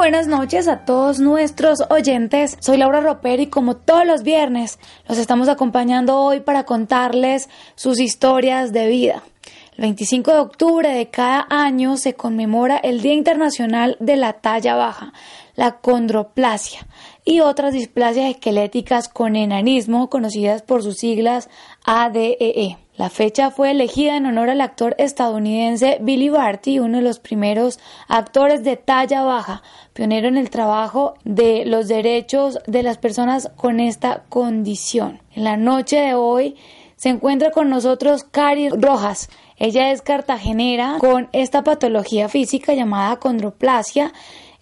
Buenas noches a todos nuestros oyentes. Soy Laura Roper y como todos los viernes los estamos acompañando hoy para contarles sus historias de vida. El 25 de octubre de cada año se conmemora el Día Internacional de la Talla Baja, la condroplasia y otras displasias esqueléticas con enanismo conocidas por sus siglas ADEE. La fecha fue elegida en honor al actor estadounidense Billy Barty, uno de los primeros actores de talla baja, pionero en el trabajo de los derechos de las personas con esta condición. En la noche de hoy se encuentra con nosotros Cari Rojas. Ella es cartagenera con esta patología física llamada condroplasia.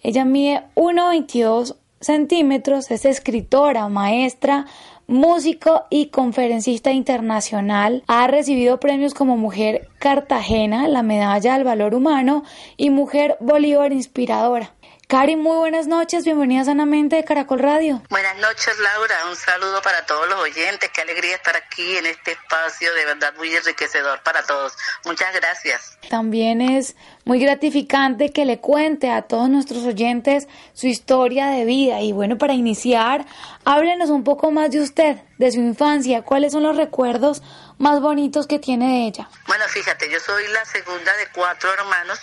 Ella mide 1,22 centímetros, es escritora, maestra, músico y conferencista internacional. Ha recibido premios como Mujer Cartagena, la Medalla al Valor Humano y Mujer Bolívar Inspiradora. Cari, muy buenas noches, bienvenida Sanamente de Caracol Radio. Buenas noches, Laura, un saludo para todos los oyentes, qué alegría estar aquí en este espacio, de verdad muy enriquecedor para todos. Muchas gracias. También es muy gratificante que le cuente a todos nuestros oyentes su historia de vida. Y bueno, para iniciar, háblenos un poco más de usted, de su infancia, cuáles son los recuerdos más bonitos que tiene de ella. Bueno, fíjate, yo soy la segunda de cuatro hermanos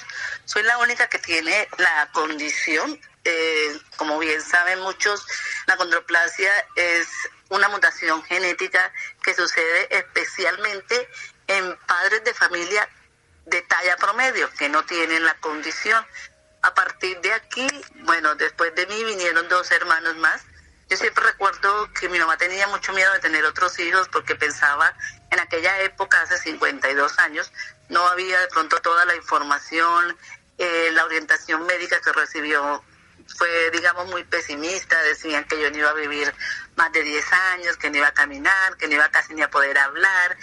soy la única que tiene la condición, eh, como bien saben muchos, la condroplasia es una mutación genética que sucede especialmente en padres de familia de talla promedio que no tienen la condición. A partir de aquí, bueno, después de mí vinieron dos hermanos más. Yo siempre recuerdo que mi mamá tenía mucho miedo de tener otros hijos porque pensaba en aquella época, hace 52 años, no había de pronto toda la información, eh, la orientación médica que recibió fue, digamos, muy pesimista. Decían que yo no iba a vivir más de 10 años, que no iba a caminar, que no iba casi ni a poder hablar,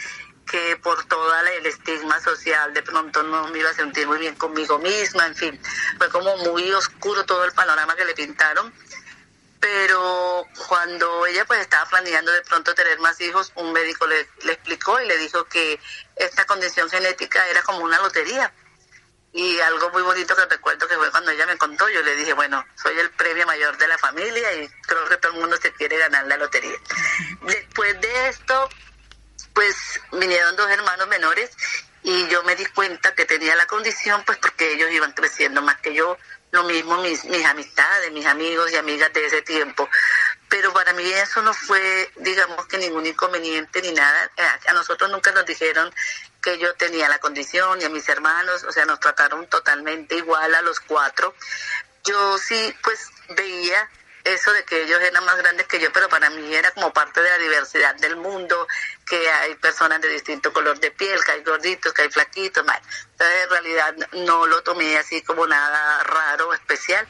que por todo el estigma social de pronto no me iba a sentir muy bien conmigo misma, en fin, fue como muy oscuro todo el panorama que le pintaron. Cuando ella pues estaba planeando de pronto tener más hijos, un médico le, explicó y le dijo que esta condición genética era como una lotería, y algo muy bonito que recuerdo que fue cuando ella me contó, yo le dije, bueno, soy el premio mayor de la familia y creo que todo el mundo se quiere ganar la lotería. Después de esto, pues vinieron dos hermanos menores y yo me di cuenta que tenía la condición, pues porque ellos iban creciendo más que yo, lo mismo mis, mis amistades, mis amigos y amigas de ese tiempo. Pero para mí eso no fue, digamos que ningún inconveniente ni nada. Eh, a nosotros nunca nos dijeron que yo tenía la condición y a mis hermanos, o sea, nos trataron totalmente igual a los cuatro. Yo sí, pues veía eso de que ellos eran más grandes que yo, pero para mí era como parte de la diversidad del mundo, que hay personas de distinto color de piel, que hay gorditos, que hay flaquitos, mal. Entonces, en realidad no lo tomé así como nada raro o especial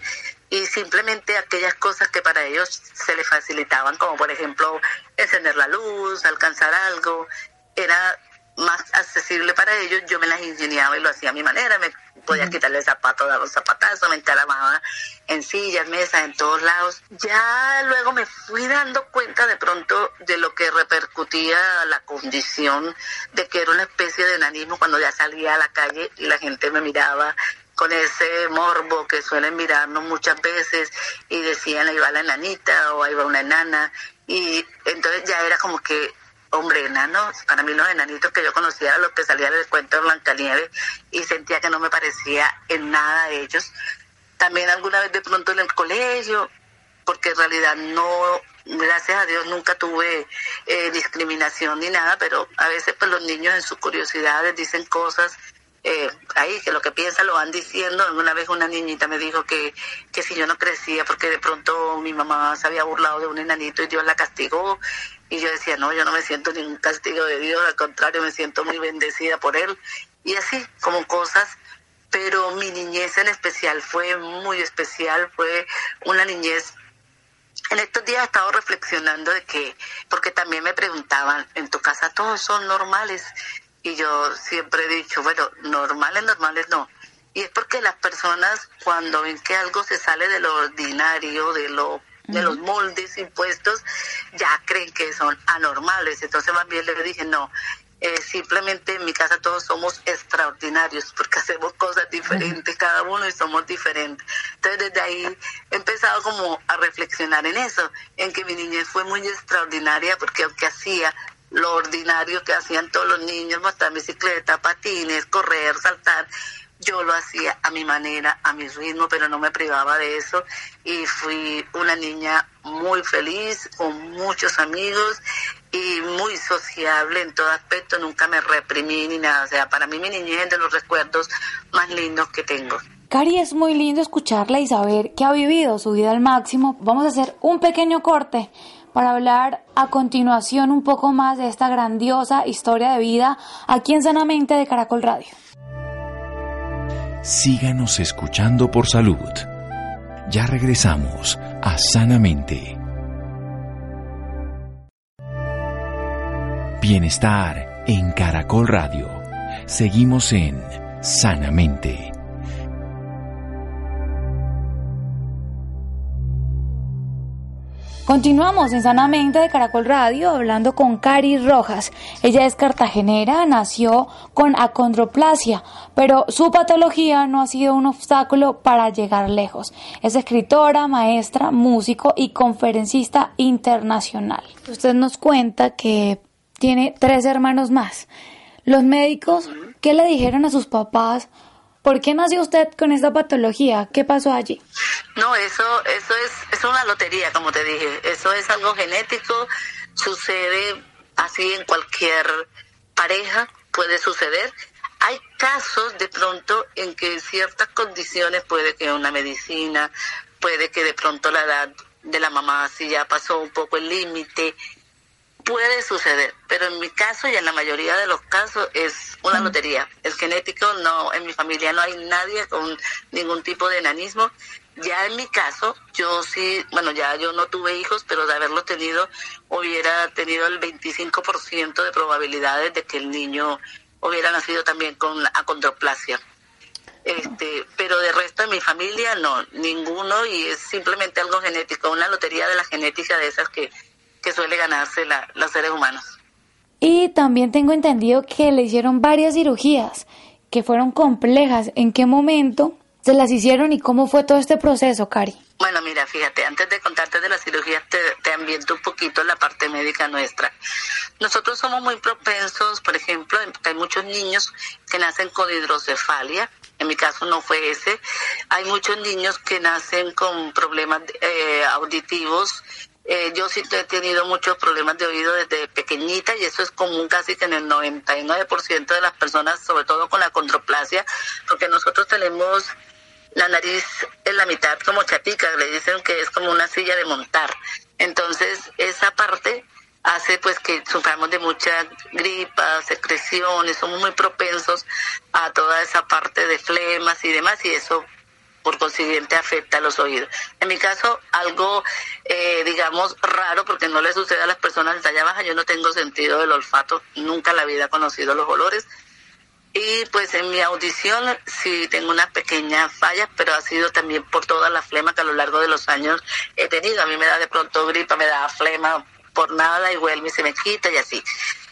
y simplemente aquellas cosas que para ellos se les facilitaban, como por ejemplo encender la luz, alcanzar algo, era más accesible para ellos, yo me las ingeniaba y lo hacía a mi manera, me podía quitarle el zapato, dar los zapatazos, me encaramaba en sillas, mesas, en todos lados. Ya luego me fui dando cuenta de pronto de lo que repercutía la condición de que era una especie de enanismo cuando ya salía a la calle y la gente me miraba con ese morbo que suelen mirarnos muchas veces y decían ahí va la enanita o ahí va una enana y entonces ya era como que hombre, enanos, para mí los enanitos que yo conocía eran los que salían del cuento de Blancanieves y sentía que no me parecía en nada a ellos. También alguna vez de pronto en el colegio, porque en realidad no, gracias a Dios nunca tuve eh, discriminación ni nada, pero a veces pues los niños en sus curiosidades dicen cosas eh, ahí que lo que piensan lo van diciendo. Una vez una niñita me dijo que, que si yo no crecía porque de pronto mi mamá se había burlado de un enanito y Dios la castigó y yo decía, no, yo no me siento ningún castigo de Dios, al contrario, me siento muy bendecida por Él. Y así, como cosas, pero mi niñez en especial fue muy especial, fue una niñez en estos días he estado reflexionando de que porque también me preguntaban, ¿en tu casa todos son normales? Y yo siempre he dicho, bueno, normales, normales no. Y es porque las personas cuando ven que algo se sale de lo ordinario, de lo de los moldes impuestos, ya creen que son anormales. Entonces más bien le dije, no, eh, simplemente en mi casa todos somos extraordinarios porque hacemos cosas diferentes cada uno y somos diferentes. Entonces desde ahí he empezado como a reflexionar en eso, en que mi niñez fue muy extraordinaria porque aunque hacía lo ordinario que hacían todos los niños, montar bicicleta, patines, correr, saltar, yo lo hacía a mi manera, a mi ritmo, pero no me privaba de eso. Y fui una niña muy feliz, con muchos amigos y muy sociable en todo aspecto, nunca me reprimí ni nada, o sea, para mí mi niñez es de los recuerdos más lindos que tengo. Cari, es muy lindo escucharla y saber que ha vivido su vida al máximo. Vamos a hacer un pequeño corte para hablar a continuación un poco más de esta grandiosa historia de vida aquí en Sanamente de Caracol Radio. Síganos escuchando por salud. Ya regresamos a Sanamente. Bienestar en Caracol Radio. Seguimos en Sanamente. Continuamos en Sanamente de Caracol Radio hablando con Cari Rojas. Ella es cartagenera, nació con acondroplasia, pero su patología no ha sido un obstáculo para llegar lejos. Es escritora, maestra, músico y conferencista internacional. Usted nos cuenta que tiene tres hermanos más. Los médicos, ¿qué le dijeron a sus papás? ¿Por qué nació usted con esta patología? ¿Qué pasó allí? No, eso, eso es, es una lotería, como te dije. Eso es algo genético, sucede así en cualquier pareja, puede suceder. Hay casos de pronto en que ciertas condiciones puede que una medicina, puede que de pronto la edad de la mamá si ya pasó un poco el límite, puede suceder, pero en mi caso y en la mayoría de los casos es una lotería. El genético no, en mi familia no hay nadie con ningún tipo de enanismo. Ya en mi caso, yo sí, bueno, ya yo no tuve hijos, pero de haberlo tenido, hubiera tenido el 25% de probabilidades de que el niño hubiera nacido también con acondroplasia. Este, pero de resto de mi familia no, ninguno y es simplemente algo genético, una lotería de la genética de esas que que suele ganarse la, los seres humanos. Y también tengo entendido que le hicieron varias cirugías que fueron complejas. ¿En qué momento se las hicieron y cómo fue todo este proceso, Cari? Bueno, mira, fíjate, antes de contarte de las cirugías, te, te ambiento un poquito la parte médica nuestra. Nosotros somos muy propensos, por ejemplo, hay muchos niños que nacen con hidrocefalia, en mi caso no fue ese. Hay muchos niños que nacen con problemas eh, auditivos eh, yo sí he tenido muchos problemas de oído desde pequeñita y eso es común casi que en el 99% de las personas, sobre todo con la controplasia, porque nosotros tenemos la nariz en la mitad como chatica, le dicen que es como una silla de montar. Entonces, esa parte hace pues que suframos de muchas gripas, secreciones, somos muy propensos a toda esa parte de flemas y demás y eso por consiguiente afecta a los oídos. En mi caso, algo, eh, digamos, raro, porque no le sucede a las personas de talla baja, yo no tengo sentido del olfato, nunca en la vida he conocido los olores. Y pues en mi audición sí tengo una pequeña falla, pero ha sido también por toda la flema que a lo largo de los años he tenido. A mí me da de pronto gripa, me da flema por nada y vuelve y se me quita y así.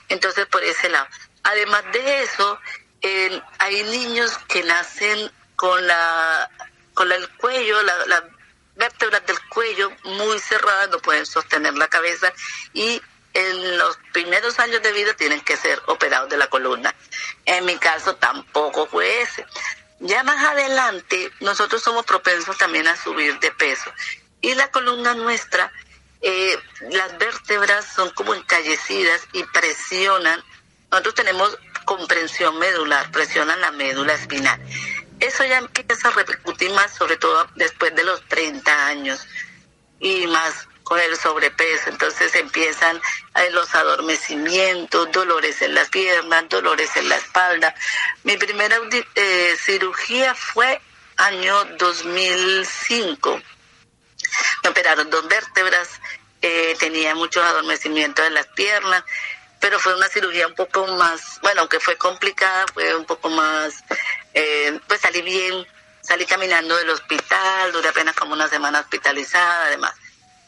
Entonces, por ese lado. Además de eso, hay niños que nacen con la con el cuello, las vértebras del cuello muy cerradas, no pueden sostener la cabeza y en los primeros años de vida tienen que ser operados de la columna. En mi caso tampoco fue ese. Ya más adelante nosotros somos propensos también a subir de peso y la columna nuestra, eh, las vértebras son como encallecidas y presionan. Nosotros tenemos comprensión medular, presionan la médula espinal eso ya empieza a repercutir más, sobre todo después de los 30 años y más con el sobrepeso. Entonces empiezan eh, los adormecimientos, dolores en las piernas, dolores en la espalda. Mi primera eh, cirugía fue año 2005. Me operaron dos vértebras eh, tenía muchos adormecimientos en las piernas, pero fue una cirugía un poco más, bueno, aunque fue complicada, fue un poco más, eh, pues salí bien, salí caminando del hospital, duré apenas como una semana hospitalizada, además.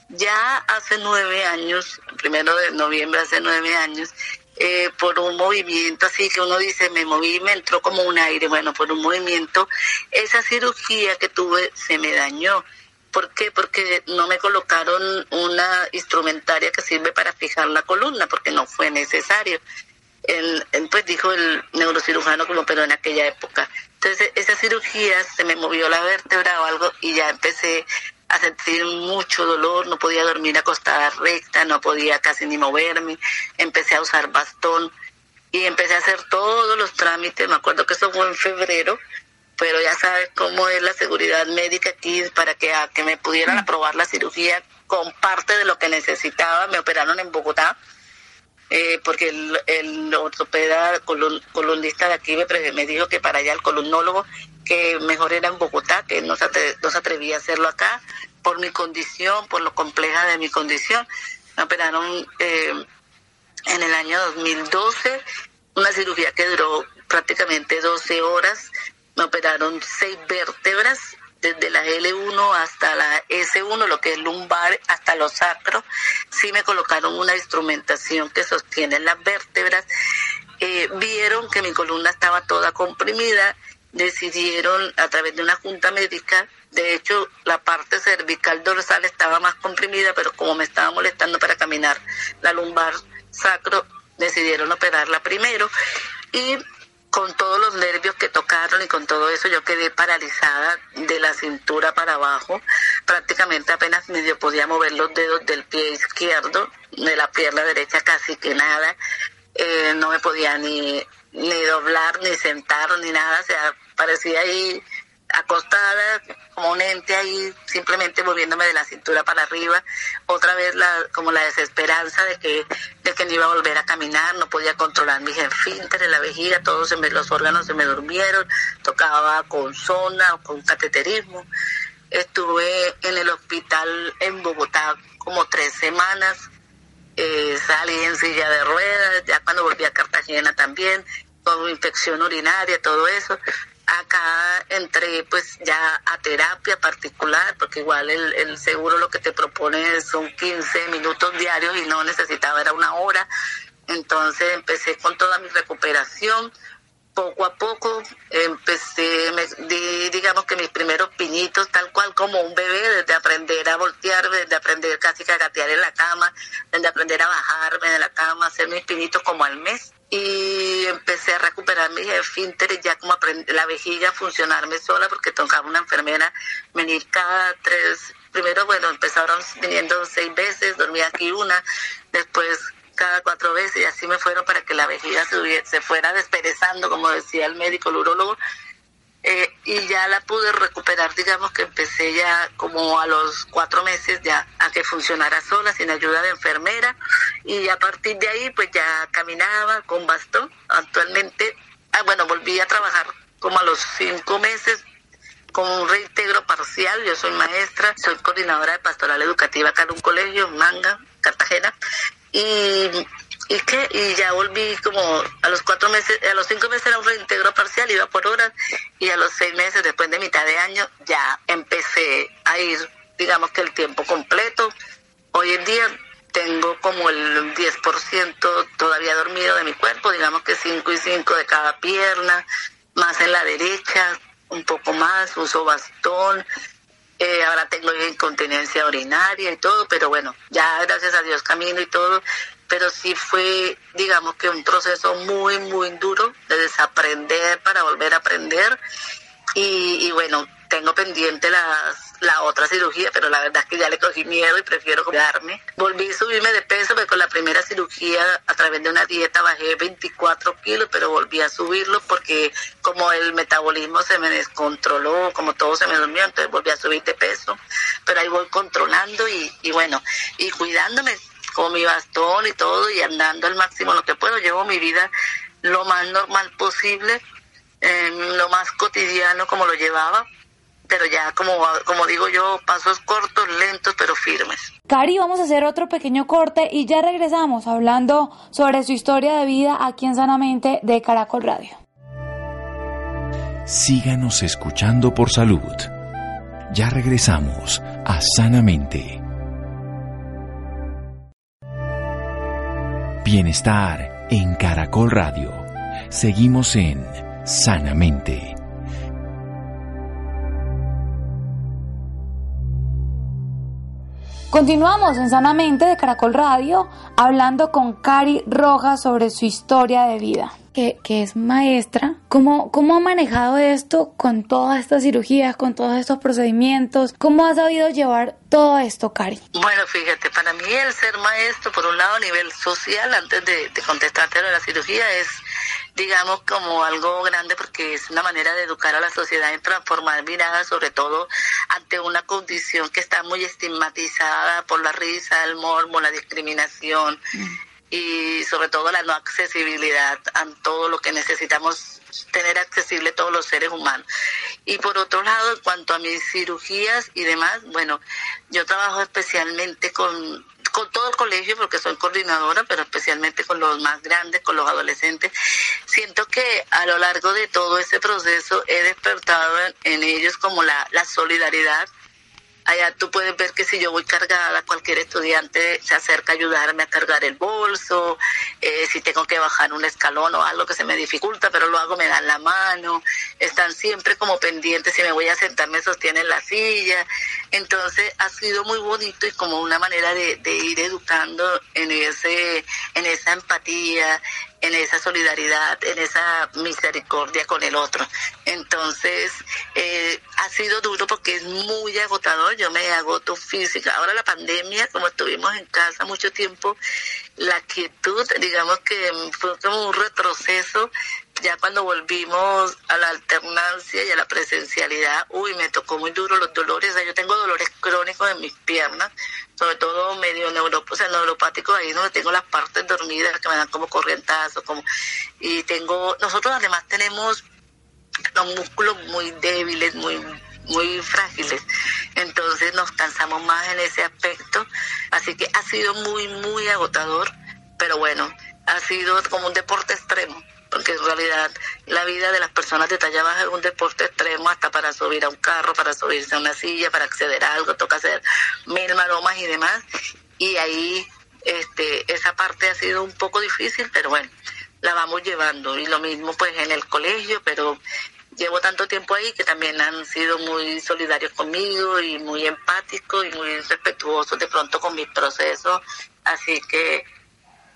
Ya hace nueve años, primero de noviembre, hace nueve años, eh, por un movimiento así que uno dice, me moví, me entró como un aire, bueno, por un movimiento, esa cirugía que tuve se me dañó. ¿Por qué? Porque no me colocaron una instrumentaria que sirve para fijar la columna, porque no fue necesario. El, pues dijo el neurocirujano como pero en aquella época. Entonces esa cirugía se me movió la vértebra o algo y ya empecé a sentir mucho dolor, no podía dormir acostada recta, no podía casi ni moverme, empecé a usar bastón y empecé a hacer todos los trámites, me acuerdo que eso fue en febrero, pero ya sabes cómo es la seguridad médica aquí para que, a, que me pudieran mm. aprobar la cirugía con parte de lo que necesitaba, me operaron en Bogotá, eh, porque el, el ortopeda columnista de aquí me, dijo que para allá el columnólogo que mejor era en Bogotá, que no se, no se atrevía a hacerlo acá por mi condición, por lo compleja de mi condición. Me operaron eh, en el año 2012, una cirugía que duró prácticamente 12 horas. Me operaron seis vértebras, desde la L1 hasta la S1, lo que es lumbar, hasta los sacros. Sí me colocaron una instrumentación que sostiene las vértebras. Eh, vieron que mi columna estaba toda comprimida decidieron a través de una junta médica, de hecho la parte cervical dorsal estaba más comprimida, pero como me estaba molestando para caminar la lumbar sacro, decidieron operarla primero y con todos los nervios que tocaron y con todo eso yo quedé paralizada de la cintura para abajo, prácticamente apenas medio podía mover los dedos del pie izquierdo, de la pierna derecha casi que nada, eh, no me podía ni ni doblar, ni sentar, ni nada, o sea, parecía ahí acostada como un ente ahí simplemente moviéndome de la cintura para arriba otra vez como la desesperanza de que de que no iba a volver a caminar no podía controlar mis esfínteres la vejiga todos los órganos se me durmieron tocaba con zona o con cateterismo estuve en el hospital en Bogotá como tres semanas eh, salí en silla de ruedas, ya cuando volví a Cartagena también, con infección urinaria, todo eso. Acá entré pues ya a terapia particular, porque igual el, el seguro lo que te propone son 15 minutos diarios y no necesitaba, era una hora. Entonces empecé con toda mi recuperación, poco a poco empecé, me di, digamos que mis primeros piñitos, tal cual como un bebé, desde aprender a voltear, desde aprender casi a gatear en la cama, desde aprender a bajarme de la cama, hacer mis pinitos como al mes. Y empecé a recuperar mis esfínteres, ya como la vejiga a funcionarme sola, porque tocaba una enfermera venir cada tres, primero, bueno, empezaron viniendo seis veces, dormía aquí una, después cada cuatro veces y así me fueron para que la vejiga se, se fuera desperezando, como decía el médico, el urólogo. Eh, y ya la pude recuperar, digamos que empecé ya como a los cuatro meses ya a que funcionara sola, sin ayuda de enfermera, y a partir de ahí pues ya caminaba con bastón. Actualmente, ah, bueno, volví a trabajar como a los cinco meses con un reintegro parcial, yo soy maestra, soy coordinadora de pastoral educativa acá en un colegio, Manga, Cartagena, y, y que y ya volví como a los cuatro meses, a los cinco meses era un reintegro parcial, iba por horas, y a los seis meses, después de mitad de año, ya empecé a ir, digamos que el tiempo completo. Hoy en día tengo como el 10% todavía dormido de mi cuerpo, digamos que 5 y 5 de cada pierna, más en la derecha, un poco más, uso bastón, eh, ahora tengo incontinencia urinaria y todo, pero bueno, ya gracias a Dios camino y todo, pero sí fue, digamos que un proceso muy, muy duro de desaprender para volver a aprender. Y, y bueno, tengo pendiente las, la otra cirugía, pero la verdad es que ya le cogí miedo y prefiero cuidarme. Volví a subirme de peso, porque con la primera cirugía a través de una dieta bajé 24 kilos, pero volví a subirlo porque como el metabolismo se me descontroló, como todo se me durmió, entonces volví a subir de peso, pero ahí voy controlando y, y bueno, y cuidándome con mi bastón y todo y andando al máximo lo que puedo. Llevo mi vida lo más normal posible, lo más cotidiano como lo llevaba pero ya como, como digo yo, pasos cortos, lentos, pero firmes. Cari, vamos a hacer otro pequeño corte y ya regresamos hablando sobre su historia de vida aquí en Sanamente de Caracol Radio. Síganos escuchando por salud. Ya regresamos a Sanamente. Bienestar en Caracol Radio. Seguimos en Sanamente. Continuamos en Sanamente de Caracol Radio hablando con Cari Rojas sobre su historia de vida. Que, que, es maestra, ¿cómo, ¿cómo ha manejado esto con todas estas cirugías, con todos estos procedimientos? ¿Cómo ha sabido llevar todo esto, Cari? Bueno, fíjate, para mí el ser maestro, por un lado a nivel social, antes de, de contestarte de la cirugía, es digamos, como algo grande porque es una manera de educar a la sociedad en transformar miradas, sobre todo ante una condición que está muy estigmatizada por la risa, el morbo, la discriminación y sobre todo la no accesibilidad a todo lo que necesitamos tener accesible todos los seres humanos. Y por otro lado, en cuanto a mis cirugías y demás, bueno, yo trabajo especialmente con con todo el colegio, porque soy coordinadora, pero especialmente con los más grandes, con los adolescentes, siento que a lo largo de todo ese proceso he despertado en, ellos como la, la solidaridad Allá tú puedes ver que si yo voy cargada, cualquier estudiante se acerca a ayudarme a cargar el bolso, eh, si tengo que bajar un escalón o algo que se me dificulta, pero lo hago, me dan la mano, están siempre como pendientes, si me voy a sentar me sostienen la silla. Entonces ha sido muy bonito y como una manera de, de ir educando en, ese, en esa empatía, en esa solidaridad, en esa misericordia con el otro. Entonces, eh, ha sido duro porque es muy agotador, yo me agoto física. Ahora la pandemia, como estuvimos en casa mucho tiempo, la quietud, digamos que fue como un retroceso ya cuando volvimos a la alternancia y a la presencialidad, uy, me tocó muy duro los dolores. yo tengo dolores crónicos en mis piernas, sobre todo medio neuro, o sea, neuropáticos, ahí donde tengo las partes dormidas que me dan como corrientazos, como, y tengo, nosotros además tenemos los músculos muy débiles, muy muy frágiles. Entonces nos cansamos más en ese aspecto. Así que ha sido muy, muy agotador, pero bueno, ha sido como un deporte extremo porque en realidad la vida de las personas de talla baja es un deporte extremo hasta para subir a un carro, para subirse a una silla, para acceder a algo, toca hacer mil maromas y demás. Y ahí este, esa parte ha sido un poco difícil, pero bueno, la vamos llevando. Y lo mismo pues en el colegio, pero llevo tanto tiempo ahí que también han sido muy solidarios conmigo y muy empáticos y muy respetuosos de pronto con mis procesos. Así que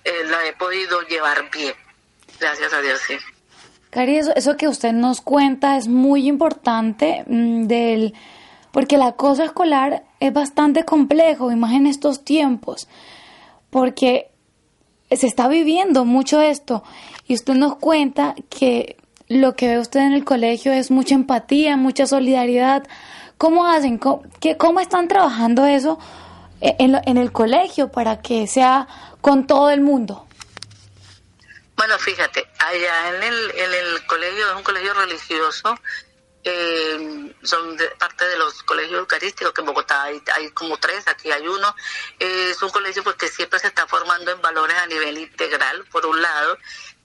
eh, lo he podido llevar bien. Gracias a Dios, sí. Cari, eso, que usted nos cuenta es muy importante mm, del porque el acoso escolar es bastante complejo, más en estos tiempos, porque se está viviendo mucho esto y usted nos cuenta que lo que ve usted en el colegio es mucha empatía, mucha solidaridad. ¿Cómo hacen? ¿Cómo, cómo están trabajando eso en, en el colegio para que sea con todo el mundo? Bueno, fíjate, allá en el, en el colegio, es un colegio religioso, eh, son parte de los colegios eucarísticos, que en Bogotá hay, hay como tres, aquí hay uno. Eh, es un colegio pues que siempre se está formando en valores a nivel integral, por un lado,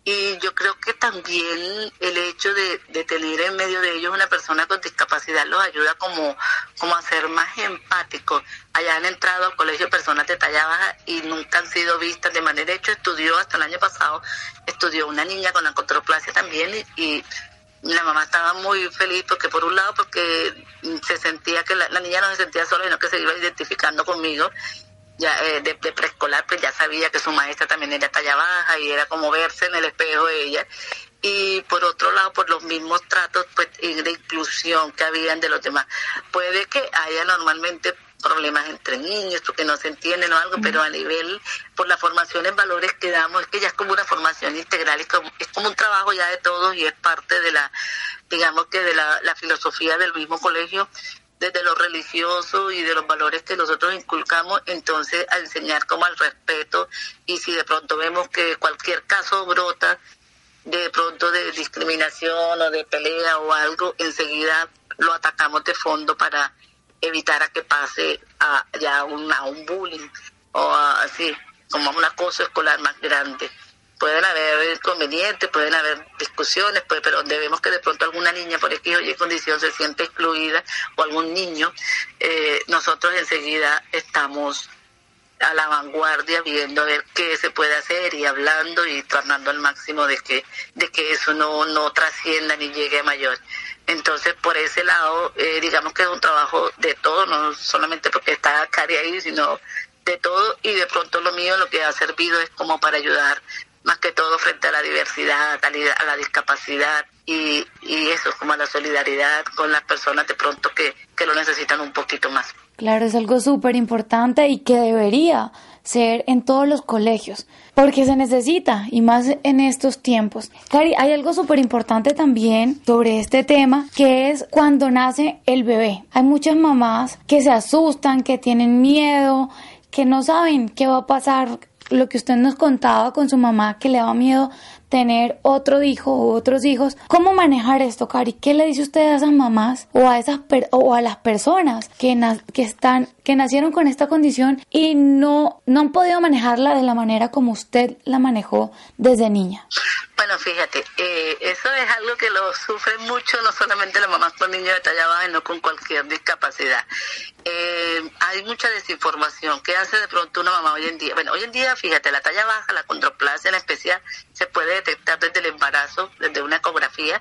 y yo creo que también el hecho de, de, tener en medio de ellos una persona con discapacidad los ayuda como, como a ser más empáticos. Allá han entrado al colegio personas de talla baja y nunca han sido vistas de manera. Hecho, estudió hasta el año pasado, estudió una niña con controplasia también y, la mamá estaba muy feliz porque por un lado porque se sentía que la, la niña no se sentía sola, sino que se iba identificando conmigo ya eh, de, preescolar, pues ya sabía que su maestra también era talla baja y era como verse en el espejo de ella. Y por otro lado, por los mismos tratos pues, de inclusión que habían de los demás. Puede que haya normalmente problemas entre niños, porque no se entienden o algo, pero a nivel, por la formación en valores que damos, es que ya es como una formación integral, es como, es como un trabajo ya de todos y es parte de la, digamos que de la filosofía del mismo colegio desde lo religioso y de los valores que nosotros inculcamos, entonces a enseñar como al respeto y si de pronto vemos que cualquier caso brota de pronto de discriminación o de pelea o algo, enseguida lo atacamos de fondo para evitar a que pase a ya un, a un bullying o así, como un acoso escolar más grande. Pueden haber inconvenientes, pueden haber discusiones, pues, pero debemos que de pronto alguna niña por X o Y condición se siente excluida o algún niño, eh, nosotros enseguida estamos a la vanguardia viendo a ver qué se puede hacer y hablando y tratando al máximo de que de que eso no no trascienda ni llegue a mayor. Entonces por ese lado eh, digamos que es un trabajo de todo no solamente porque está Cari ahí sino de todo y de pronto lo mío lo que ha servido es como para ayudar más que todo frente a la diversidad, a la, discapacidad y, y, eso, como a la solidaridad con las personas de pronto que, que lo necesitan un poquito más. Claro, es algo súper importante y que debería ser en todos los colegios, porque se necesita y más en estos tiempos. Cari, hay algo súper importante también sobre este tema, que es cuando nace el bebé. Hay muchas mamás que se asustan, que tienen miedo, que no saben qué va a pasar lo que usted nos contaba con su mamá que le daba miedo tener otro hijo o otros hijos. ¿Cómo manejar esto, Cari? ¿Qué le dice usted a esas mamás o a esas o a las personas que, que están que nacieron con esta condición y no no han podido manejarla de la manera como usted la manejó desde niña? Bueno, fíjate, eh, eso es algo que lo sufren mucho, no solamente las mamás con niños de talla baja, sino con cualquier discapacidad. Eh, hay mucha desinformación. ¿Qué hace de pronto una mamá hoy en día? Bueno, hoy en día, fíjate, la talla baja, la condroplasia en especial, se puede detectar desde el embarazo, desde una ecografía.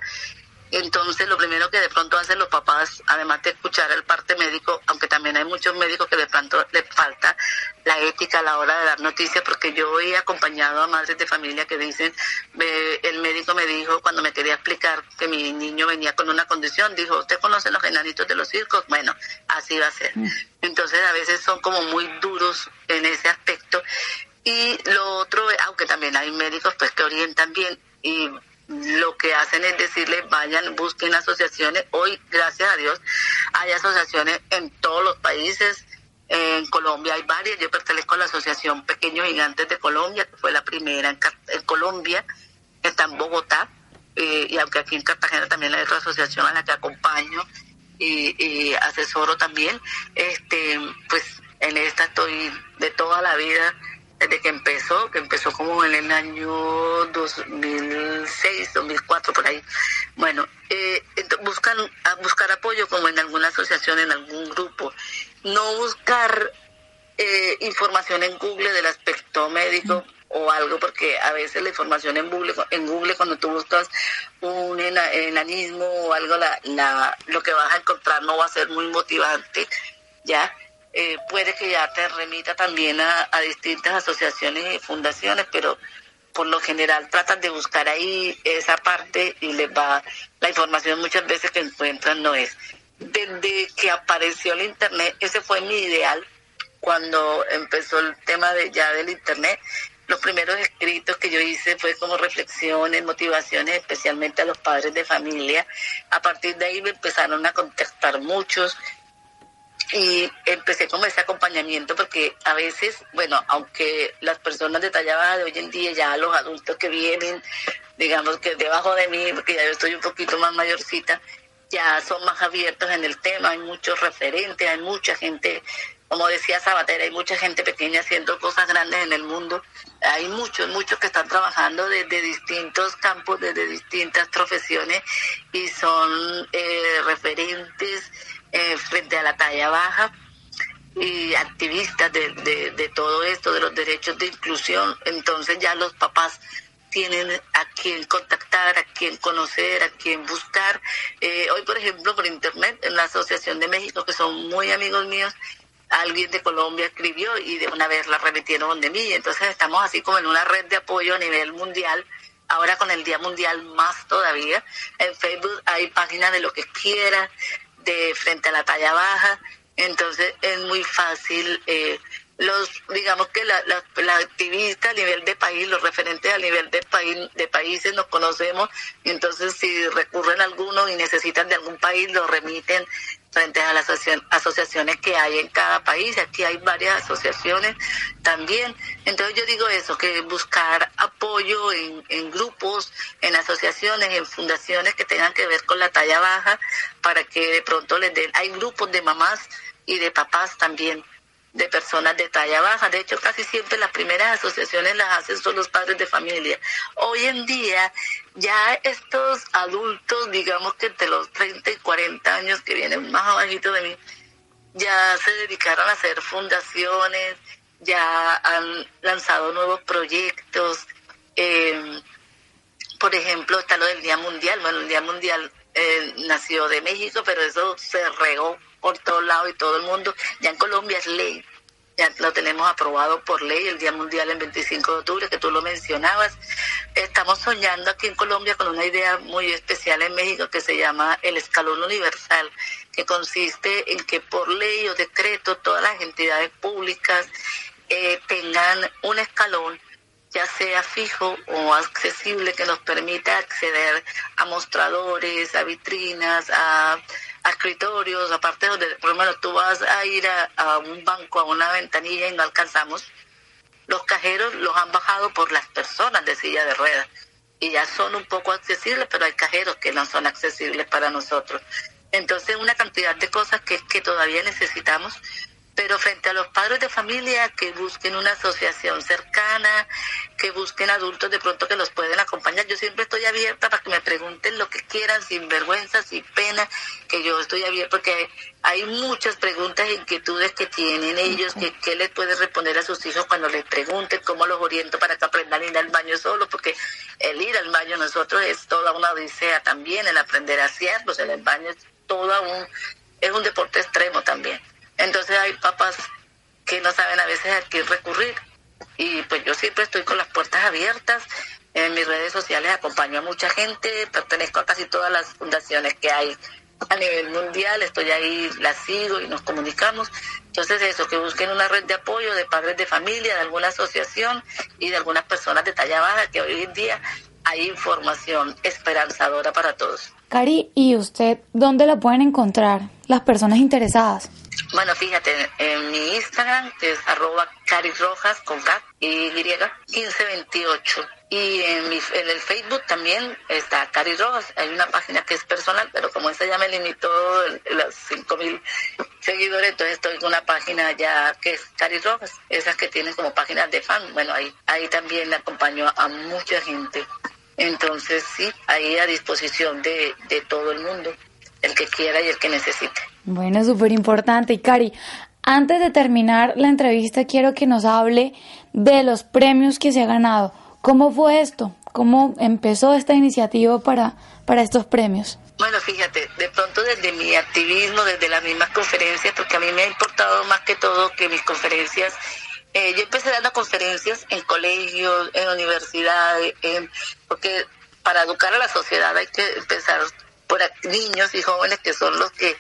Entonces, lo primero que de pronto hacen los papás, además de escuchar el parte médico, aunque también hay muchos médicos que de pronto les falta la ética a la hora de dar noticias, porque yo he acompañado a madres de familia que dicen, el médico me dijo cuando me quería explicar que mi niño venía con una condición, dijo, ¿usted conoce los enanitos de los circos? Bueno, así va a ser. Mm. Entonces, a veces son como muy duros en ese aspecto y lo otro, aunque también hay médicos pues que orientan bien y lo que hacen es decirles vayan, busquen asociaciones. Hoy, gracias a Dios, hay asociaciones en todos los países. En Colombia hay varias. Yo pertenezco a la Asociación Pequeños Gigantes de Colombia, que fue la primera en, Colombia. Está en Bogotá. Eh, y aunque aquí en Cartagena también hay otra asociación a la que acompaño y, y asesoro también, este, pues en esta estoy de toda la vida desde que empezó, que empezó como en el año 2006, 2004, por ahí. Bueno, eh, buscan, buscar apoyo como en alguna asociación, en algún grupo. No buscar eh, información en Google del aspecto médico o algo, porque a veces la información en Google, en Google cuando tú buscas un enanismo o algo, la, la, lo que vas a encontrar no va a ser muy motivante, ¿ya? Eh, puede que ya te remita también a, distintas asociaciones y fundaciones, pero por lo general tratan de buscar ahí esa parte y les va la información muchas veces que encuentran no es. Desde que apareció el internet, ese fue mi ideal cuando empezó el tema de ya del internet. Los primeros escritos que yo hice fue como reflexiones, motivaciones, especialmente a los padres de familia. A partir de ahí me empezaron a contactar muchos y empecé con ese acompañamiento porque a veces, bueno, aunque las personas de talla baja de hoy en día, ya los adultos que vienen, digamos que debajo de mí, porque ya yo estoy un poquito más mayorcita, ya son más abiertos en el tema, hay muchos referentes, hay mucha gente, como decía Sabatera, hay mucha gente pequeña haciendo cosas grandes en el mundo, hay muchos, muchos que están trabajando desde distintos campos, desde distintas profesiones y son eh, referentes eh, frente a la talla baja y activistas de, de, todo esto, de los derechos de inclusión. Entonces ya los papás tienen a quien contactar, a quien conocer, a quien buscar. Eh, hoy, por ejemplo, por internet, en la Asociación de México, que son muy amigos míos, alguien de Colombia escribió y de una vez la remitieron de mí. Entonces estamos así como en una red de apoyo a nivel mundial. Ahora con el Día Mundial más todavía. En Facebook hay páginas de lo que quiera, de frente a la talla baja, entonces es muy fácil eh, los digamos que la, la, activista a nivel de país, los referentes a nivel de país de países nos conocemos entonces si recurren a alguno y necesitan de algún país lo remiten frente a las asociaciones que hay en cada país. Aquí hay varias asociaciones también. Entonces yo digo eso, que buscar apoyo en, en grupos, en asociaciones, en fundaciones que tengan que ver con la talla baja para que de pronto les den. Hay grupos de mamás y de papás también de personas de talla baja. De hecho, casi siempre las primeras asociaciones las hacen son los padres de familia. Hoy en día, ya estos adultos, digamos que entre los 30 y 40 años que vienen más abajito de mí, ya se dedicaron a hacer fundaciones, ya han lanzado nuevos proyectos. Eh, por ejemplo, está lo del Día Mundial. Bueno, el Día Mundial eh, nació de México, pero eso se regó por todos lados y todo el mundo. Ya en Colombia es ley, ya lo tenemos aprobado por ley el Día Mundial el 25 de octubre, que tú lo mencionabas. Estamos soñando aquí en Colombia con una idea muy especial en México que se llama el escalón universal, que consiste en que por ley o decreto todas las entidades públicas eh, tengan un escalón ya sea fijo o accesible que nos permita acceder a mostradores, a vitrinas, a a escritorios, aparte donde, por lo menos tú vas a ir a, un banco, a una ventanilla y no alcanzamos, los cajeros los han bajado por las personas de silla de ruedas y ya son un poco accesibles, pero hay cajeros que no son accesibles para nosotros. Entonces, una cantidad de cosas que, que todavía necesitamos pero frente a los padres de familia que busquen una asociación cercana, que busquen adultos de pronto que los pueden acompañar, yo siempre estoy abierta para que me pregunten lo que quieran, sin vergüenza, sin pena, que yo estoy abierta porque hay muchas preguntas e inquietudes que tienen ellos, que qué les puede responder a sus hijos cuando les pregunten, cómo los oriento para que aprendan a ir al baño solo, porque el ir al baño nosotros es toda una odisea también, el aprender a hacerlo, el baño es toda un, es un deporte extremo también. Entonces hay papás que no saben a veces a quién recurrir. Y pues yo siempre estoy con las puertas abiertas. En mis redes sociales acompaño a mucha gente, pertenezco a casi todas las fundaciones que hay a nivel mundial, estoy ahí, las sigo y nos comunicamos. Entonces eso, que busquen una red de apoyo de padres de familia, de alguna asociación y de algunas personas de talla baja, que hoy en día hay información esperanzadora para todos. Cari, ¿y usted dónde la pueden encontrar las personas interesadas? Bueno, fíjate, en mi Instagram, que es arroba carisrojas con K y Y, 1528. Y en, el Facebook también está Cari Rojas. Hay una página que es personal, pero como esa ya me limitó los 5000 seguidores, entonces estoy en una página ya que es Cari Rojas. Esas que tienen como páginas de fan. Bueno, ahí, ahí también acompaño a mucha gente. Entonces, sí, ahí a disposición de, de todo el mundo, el que quiera y el que necesite. Bueno, súper importante. Y Cari, antes de terminar la entrevista, quiero que nos hable de los premios que se ha ganado. ¿Cómo fue esto? ¿Cómo empezó esta iniciativa para, para estos premios? Bueno, fíjate, de pronto desde mi activismo, desde las mismas conferencias, porque a mí me ha importado más que todo que mis conferencias, eh, yo empecé dando conferencias en colegios, en universidades, porque para educar a la sociedad hay que empezar por niños y jóvenes que son los que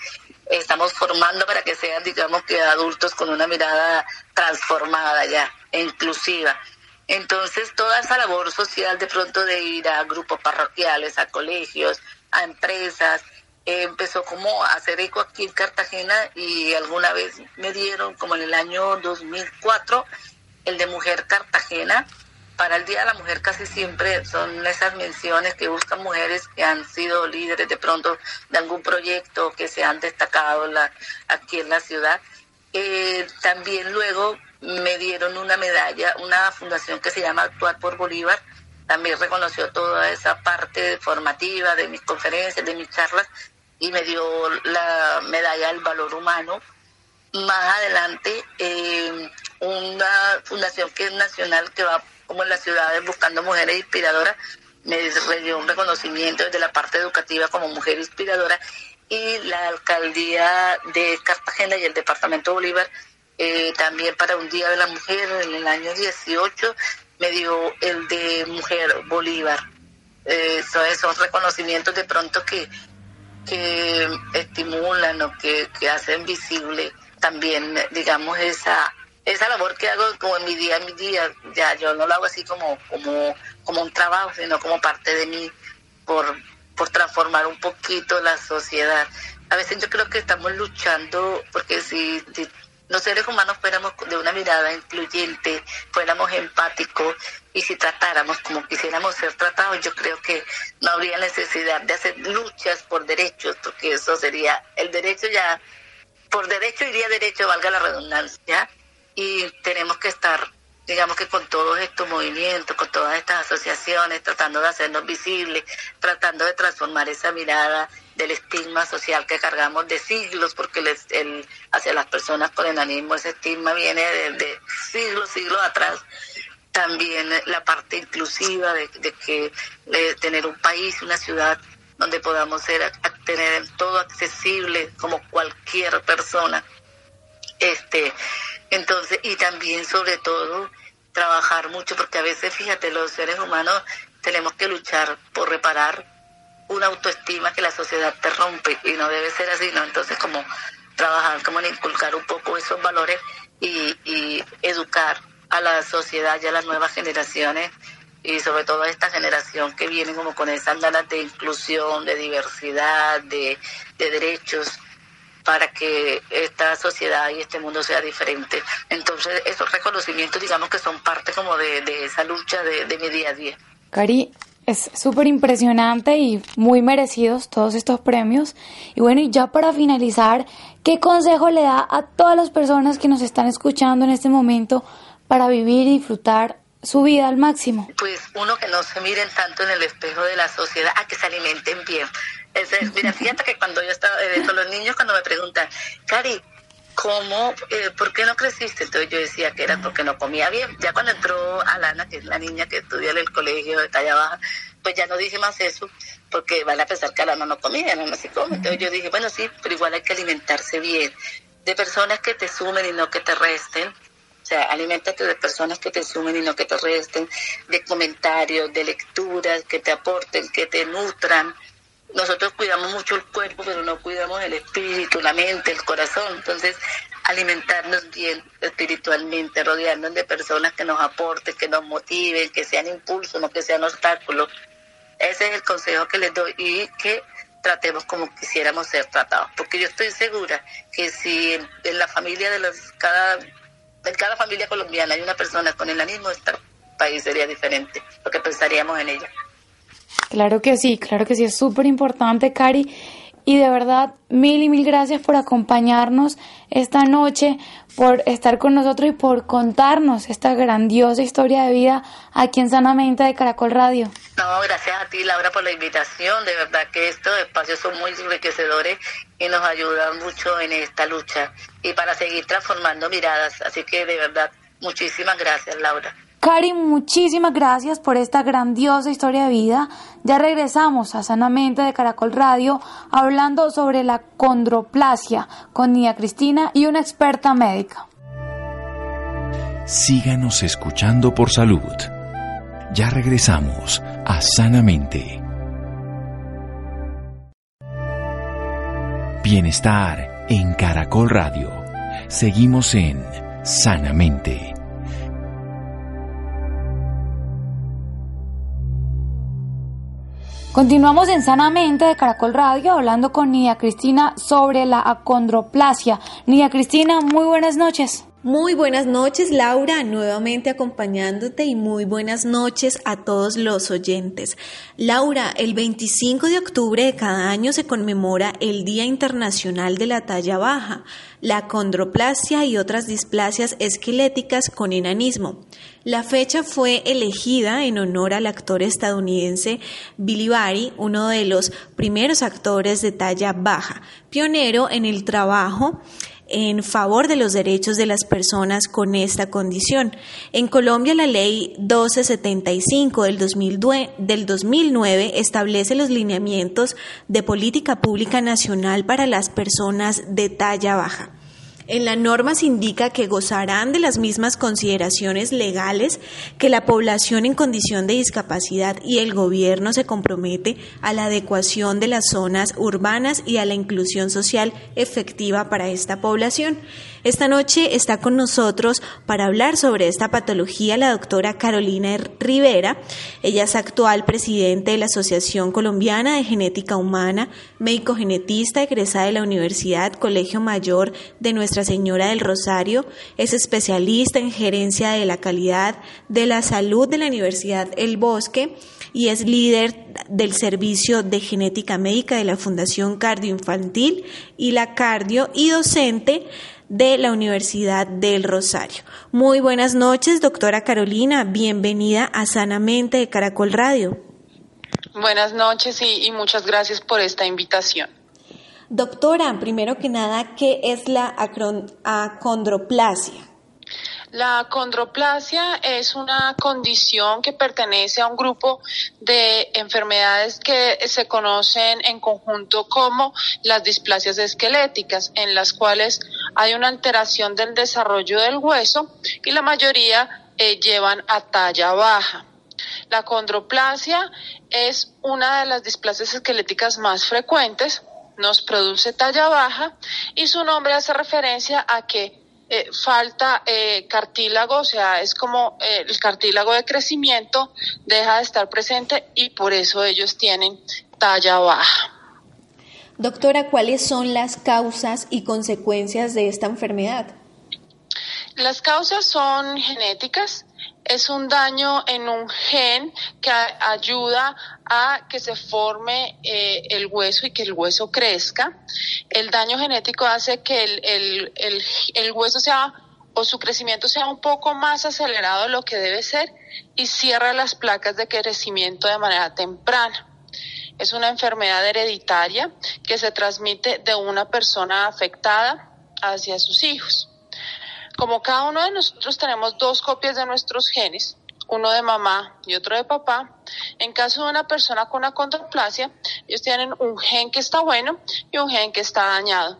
estamos formando para que sean, digamos, que adultos con una mirada transformada ya, e inclusiva. Entonces, toda esa labor social de pronto de ir a grupos parroquiales, a colegios, a empresas, empezó como a hacer eco aquí en Cartagena y alguna vez me dieron, como en el año 2004, el de Mujer Cartagena, para el Día de la Mujer casi siempre son esas menciones que buscan mujeres que han sido líderes de pronto de algún proyecto que se han destacado aquí en la ciudad. Eh, también luego me dieron una medalla, una fundación que se llama Actuar por Bolívar, también reconoció toda esa parte formativa de mis conferencias, de mis charlas, y me dio la medalla del valor humano. Más adelante, eh, una fundación que es nacional que va como en las ciudades buscando mujeres inspiradoras, me dio un reconocimiento desde la parte educativa como mujer inspiradora y la alcaldía de Cartagena y el departamento Bolívar eh, también para un Día de la Mujer en el año 18 me dio el de Mujer Bolívar. Eh, son esos reconocimientos de pronto que, que estimulan o que, que hacen visible también, digamos, esa esa labor que hago como en mi día, en mi día, ya yo no lo hago así como, como, como un trabajo, sino como parte de mí por, por transformar un poquito la sociedad. A veces yo creo que estamos luchando porque si, si los seres humanos fuéramos de una mirada incluyente, fuéramos empáticos y si tratáramos como quisiéramos ser tratados, yo creo que no habría necesidad de hacer luchas por derechos, porque eso sería, el derecho ya, por derecho iría derecho, valga la redundancia, y tenemos que estar, digamos que con todos estos movimientos, con todas estas asociaciones, tratando de hacernos visibles, tratando de transformar esa mirada del estigma social que cargamos de siglos, porque les, el, hacia las personas con enanismo ese estigma viene de, siglos, siglos atrás. También la parte inclusiva de, que tener un país, una ciudad donde podamos ser, tener todo accesible como cualquier persona. Este, entonces, y también sobre todo trabajar mucho, porque a veces, fíjate, los seres humanos tenemos que luchar por reparar una autoestima que la sociedad te rompe y no debe ser así, ¿no? Entonces, como trabajar, como en inculcar un poco esos valores y, educar a la sociedad y a las nuevas generaciones y sobre todo a esta generación que viene como con esas ganas de inclusión, de diversidad, de derechos para que esta sociedad y este mundo sea diferente. Entonces, esos reconocimientos, digamos que son parte como de, esa lucha de, de mi día a día. Cari, es súper impresionante y muy merecidos todos estos premios. Y bueno, y ya para finalizar, ¿qué consejo le da a todas las personas que nos están escuchando en este momento para vivir y disfrutar su vida al máximo? Pues uno que no se miren tanto en el espejo de la sociedad, a que se alimenten bien. Mira, fíjate que cuando yo estaba, eh, con los niños cuando me preguntan, Cari, ¿cómo, eh, por qué no creciste? Entonces yo decía que era porque no comía bien. Ya cuando entró Alana, que es la niña que estudia en el colegio de talla baja, pues ya no dije más eso, porque van a pensar que Alana no comía, no se come. Entonces yo dije, bueno, sí, pero igual hay que alimentarse bien, de personas que te sumen y no que te resten. O sea, alimentate de personas que te sumen y no que te resten, de comentarios, de lecturas que te aporten, que te nutran, nosotros cuidamos mucho el cuerpo, pero no cuidamos el espíritu, la mente, el corazón. Entonces, alimentarnos bien espiritualmente, rodearnos de personas que nos aporten, que nos motiven, que sean impulsos, no que sean obstáculos. Ese es el consejo que les doy y que tratemos como quisiéramos ser tratados. Porque yo estoy segura que si en, la familia de los, cada, en cada familia colombiana hay una persona con enanismo, este país sería diferente, porque pensaríamos en ella. Claro que sí, claro que sí, es súper importante, Cari. Y de verdad, mil y mil gracias por acompañarnos esta noche, por estar con nosotros y por contarnos esta grandiosa historia de vida aquí en Sanamente de Caracol Radio. No, gracias a ti, Laura, por la invitación. De verdad que estos espacios son muy enriquecedores y nos ayudan mucho en esta lucha y para seguir transformando miradas. Así que de verdad, muchísimas gracias, Laura. Cari, muchísimas gracias por esta grandiosa historia de vida. Ya regresamos a Sanamente de Caracol Radio hablando sobre la condroplasia con Nia Cristina y una experta médica. Síganos escuchando por salud. Ya regresamos a Sanamente. Bienestar en Caracol Radio. Seguimos en Sanamente. Continuamos en Sanamente de Caracol Radio hablando con Nidia Cristina sobre la acondroplasia. Nidia Cristina, muy buenas noches. Muy buenas noches Laura, nuevamente acompañándote y muy buenas noches a todos los oyentes. Laura, el 25 de octubre de cada año se conmemora el Día Internacional de la Talla Baja, la condroplasia y otras displasias esqueléticas con enanismo. La fecha fue elegida en honor al actor estadounidense Billy Barry, uno de los primeros actores de talla baja, pionero en el trabajo en favor de los derechos de las personas con esta condición. En Colombia la ley 1275 del, 2009 establece los lineamientos de política pública nacional para las personas de talla baja. En la norma se indica que gozarán de las mismas consideraciones legales que la población en condición de discapacidad y el gobierno se compromete a la adecuación de las zonas urbanas y a la inclusión social efectiva para esta población. Esta noche está con nosotros para hablar sobre esta patología la doctora Carolina Rivera. Ella es actual presidente de la Asociación Colombiana de Genética Humana, médico genetista egresada de la Universidad Colegio Mayor de Nuestra Señora del Rosario. Es especialista en gerencia de la calidad de la salud de la Universidad El Bosque y es líder del servicio de genética médica de la Fundación Cardioinfantil y la Cardio y docente de la Universidad del Rosario. Muy buenas noches, doctora Carolina. Bienvenida a Sanamente de Caracol Radio. Buenas noches y, y muchas gracias por esta invitación. Doctora, primero que nada, ¿qué es la acondroplasia? La condroplasia es una condición que pertenece a un grupo de enfermedades que se conocen en conjunto como las displasias esqueléticas, en las cuales hay una alteración del desarrollo del hueso y la mayoría eh, llevan a talla baja. La condroplasia es una de las displasias esqueléticas más frecuentes, nos produce talla baja y su nombre hace referencia a que eh, falta eh, cartílago, o sea, es como el cartílago de crecimiento deja de estar presente y por eso ellos tienen talla baja. Doctora, ¿cuáles son las causas y consecuencias de esta enfermedad? Las causas son genéticas, es un daño en un gen que ayuda a que se forme eh, el hueso y que el hueso crezca. El daño genético hace que el, el, el, el, hueso sea o su crecimiento sea un poco más acelerado de lo que debe ser y cierra las placas de crecimiento de manera temprana. Es una enfermedad hereditaria que se transmite de una persona afectada hacia sus hijos. Como cada uno de nosotros tenemos dos copias de nuestros genes, uno de mamá y otro de papá, en caso de una persona con acondroplasia, ellos tienen un gen que está bueno y un gen que está dañado.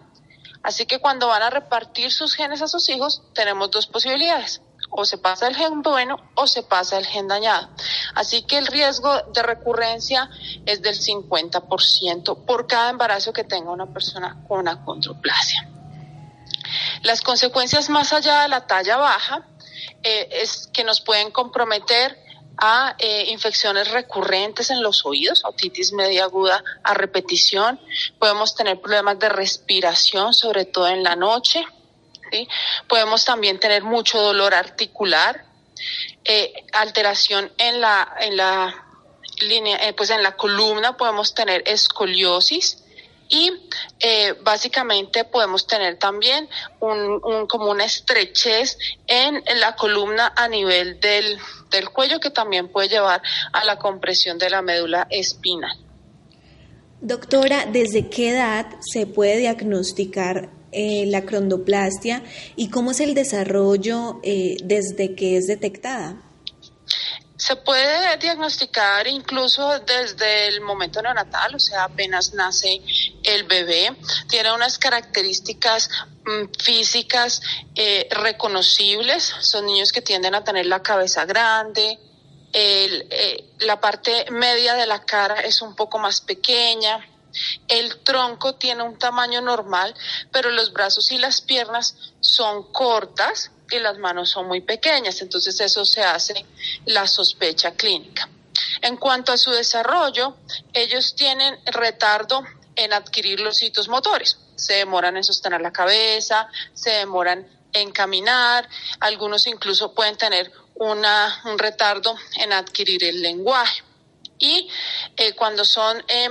Así que cuando van a repartir sus genes a sus hijos, tenemos dos posibilidades. O se pasa el gen bueno o se pasa el gen dañado. Así que el riesgo de recurrencia es del 50% por cada embarazo que tenga una persona con acondroplasia. Las consecuencias más allá de la talla baja eh, es que nos pueden comprometer a eh, infecciones recurrentes en los oídos, otitis media aguda a repetición. Podemos tener problemas de respiración, sobre todo en la noche. Podemos también tener mucho dolor articular, eh, alteración en la, en la línea, eh, pues en la columna podemos tener escoliosis y eh, básicamente podemos tener también un, un, como una estrechez en, la columna a nivel del, del cuello que también puede llevar a la compresión de la médula espinal. Doctora, ¿desde qué edad se puede diagnosticar eh, la crondoplastia y cómo es el desarrollo eh, desde que es detectada? Se puede diagnosticar incluso desde el momento neonatal, o sea, apenas nace el bebé. Tiene unas características mm, físicas eh, reconocibles. Son niños que tienden a tener la cabeza grande, el, eh, la parte media de la cara es un poco más pequeña. El tronco tiene un tamaño normal, pero los brazos y las piernas son cortas y las manos son muy pequeñas, entonces eso se hace la sospecha clínica. En cuanto a su desarrollo, ellos tienen retardo en adquirir los hitos motores. Se demoran en sostener la cabeza, se demoran en caminar, algunos incluso pueden tener una, un retardo en adquirir el lenguaje. Y eh, cuando son eh,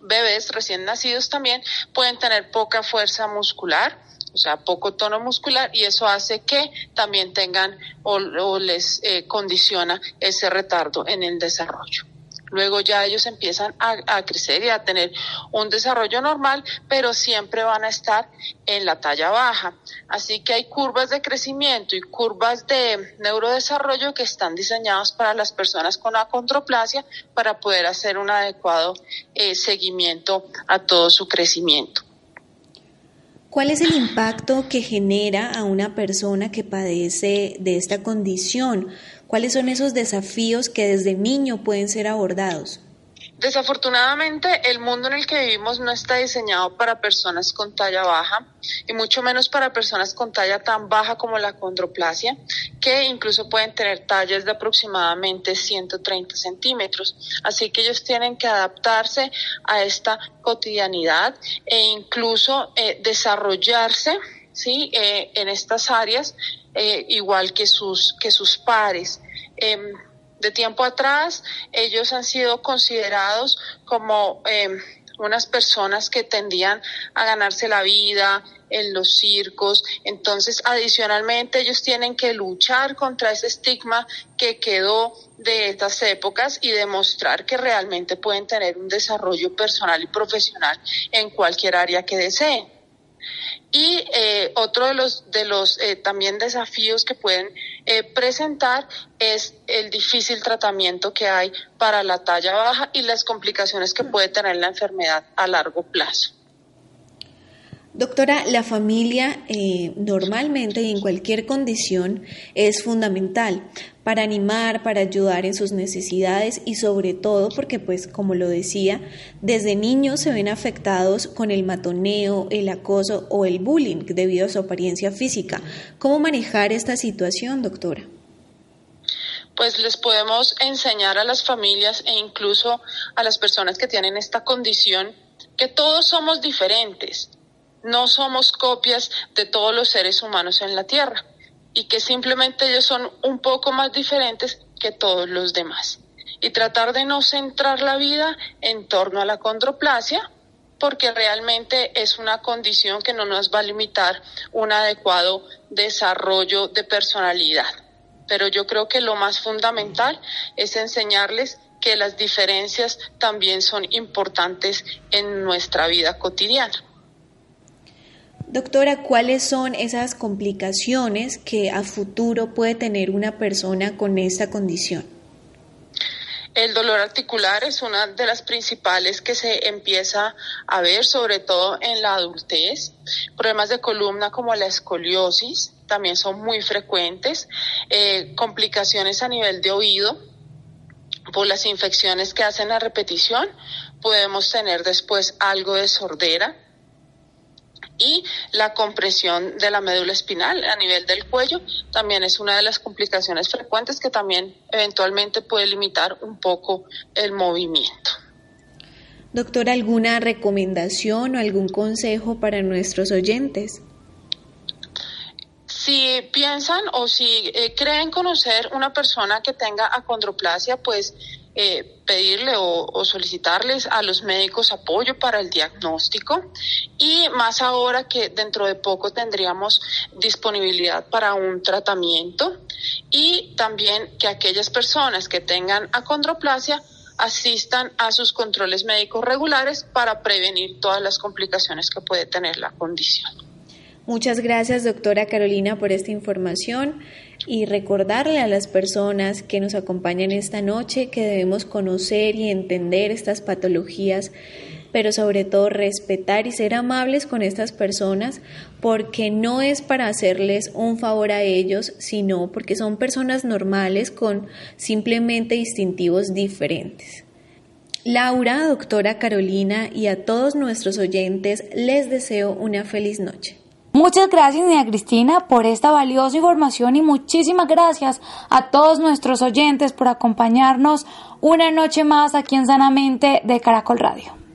bebés recién nacidos también pueden tener poca fuerza muscular, o sea, poco tono muscular y eso hace que también tengan o, les eh, condiciona ese retardo en el desarrollo. Luego ya ellos empiezan a, crecer y a tener un desarrollo normal, pero siempre van a estar en la talla baja. Así que hay curvas de crecimiento y curvas de neurodesarrollo que están diseñadas para las personas con acondroplasia para poder hacer un adecuado eh, seguimiento a todo su crecimiento. ¿Cuál es el impacto que genera a una persona que padece de esta condición? ¿Cuáles son esos desafíos que desde niño pueden ser abordados? Desafortunadamente, el mundo en el que vivimos no está diseñado para personas con talla baja y mucho menos para personas con talla tan baja como la condroplasia, que incluso pueden tener tallas de aproximadamente 130 centímetros. Así que ellos tienen que adaptarse a esta cotidianidad e incluso eh, desarrollarse ¿sí? Eh, en estas áreas eh, igual que sus, que sus pares. Em, de tiempo atrás ellos han sido considerados como em, unas personas que tendían a ganarse la vida en los circos. Entonces, adicionalmente, ellos tienen que luchar contra ese estigma que quedó de estas épocas y demostrar que realmente pueden tener un desarrollo personal y profesional en cualquier área que deseen. Y eh, otro de los, de los eh, también desafíos que pueden eh, presentar es el difícil tratamiento que hay para la talla baja y las complicaciones que puede tener la enfermedad a largo plazo. Doctora, la familia normalmente y en cualquier condición es fundamental para animar, para ayudar en sus necesidades y sobre todo porque, pues, como lo decía, desde niños se ven afectados con el matoneo, el acoso o el bullying debido a su apariencia física. ¿Cómo manejar esta situación, doctora? pues les podemos enseñar a las familias e incluso a las personas que tienen esta condición que todos somos diferentes, no somos copias de todos los seres humanos en la Tierra y que simplemente ellos son un poco más diferentes que todos los demás. Y tratar de no centrar la vida en torno a la condroplasia, porque realmente es una condición que no nos va a limitar un adecuado desarrollo de personalidad. Pero yo creo que lo más fundamental es enseñarles que las diferencias también son importantes en nuestra vida cotidiana. Doctora, ¿cuáles son esas complicaciones que a futuro puede tener una persona con esta condición? El dolor articular es una de las principales que se empieza a ver, sobre todo en la adultez. Problemas de columna como la escoliosis también son muy frecuentes. Eh, complicaciones a nivel de oído por las infecciones que hacen a repetición. Podemos tener después algo de sordera y la compresión de la médula espinal a nivel del cuello también es una de las complicaciones frecuentes que también eventualmente puede limitar un poco el movimiento. Doctor, ¿alguna recomendación o algún consejo para nuestros oyentes? Si piensan o si eh, creen conocer una persona que tenga acondroplasia, pues eh, pedirle o, solicitarles a los médicos apoyo para el diagnóstico y más ahora que dentro de poco tendríamos disponibilidad para un tratamiento y también que aquellas personas que tengan acondroplasia asistan a sus controles médicos regulares para prevenir todas las complicaciones que puede tener la condición. Muchas gracias, doctora Carolina, por esta información y recordarle a las personas que nos acompañan esta noche que debemos conocer y entender estas patologías, pero sobre todo respetar y ser amables con estas personas porque no es para hacerles un favor a ellos, sino porque son personas normales con simplemente distintivos diferentes. Laura, doctora Carolina y a todos nuestros oyentes les deseo una feliz noche. Muchas gracias, Nia Cristina, por esta valiosa información y muchísimas gracias a todos nuestros oyentes por acompañarnos una noche más aquí en Sanamente de Caracol Radio.